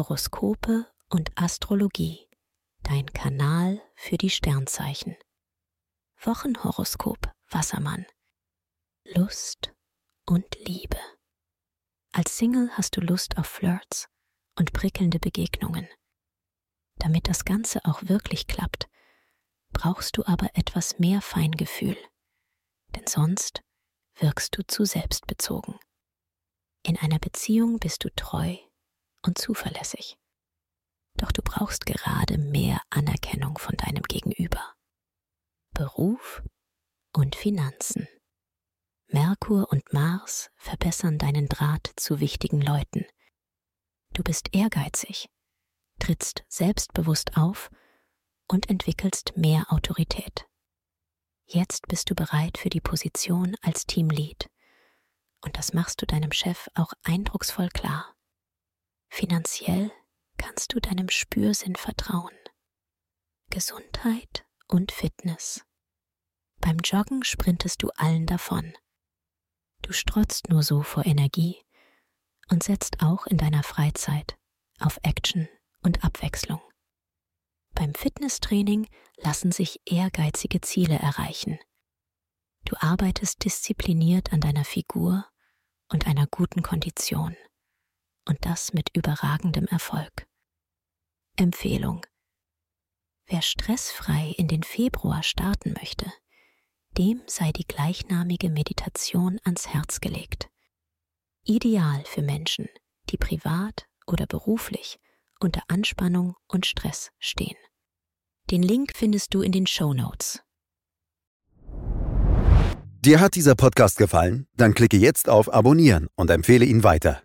Horoskope und Astrologie, dein Kanal für die Sternzeichen. Wochenhoroskop Wassermann. Lust und Liebe. Als Single hast du Lust auf Flirts und prickelnde Begegnungen. Damit das Ganze auch wirklich klappt, brauchst du aber etwas mehr Feingefühl, denn sonst wirkst du zu selbstbezogen. In einer Beziehung bist du treu und zuverlässig. Doch du brauchst gerade mehr Anerkennung von deinem Gegenüber. Beruf und Finanzen. Merkur und Mars verbessern deinen Draht zu wichtigen Leuten. Du bist ehrgeizig, trittst selbstbewusst auf und entwickelst mehr Autorität. Jetzt bist du bereit für die Position als Teamlead. Und das machst du deinem Chef auch eindrucksvoll klar. Finanziell kannst du deinem Spürsinn vertrauen. Gesundheit und Fitness. Beim Joggen sprintest du allen davon. Du strotzt nur so vor Energie und setzt auch in deiner Freizeit auf Action und Abwechslung. Beim Fitnesstraining lassen sich ehrgeizige Ziele erreichen. Du arbeitest diszipliniert an deiner Figur und einer guten Kondition. Und das mit überragendem Erfolg. Empfehlung. Wer stressfrei in den Februar starten möchte, dem sei die gleichnamige Meditation ans Herz gelegt. Ideal für Menschen, die privat oder beruflich unter Anspannung und Stress stehen. Den Link findest du in den Show Notes. Dir hat dieser Podcast gefallen? Dann klicke jetzt auf Abonnieren und empfehle ihn weiter.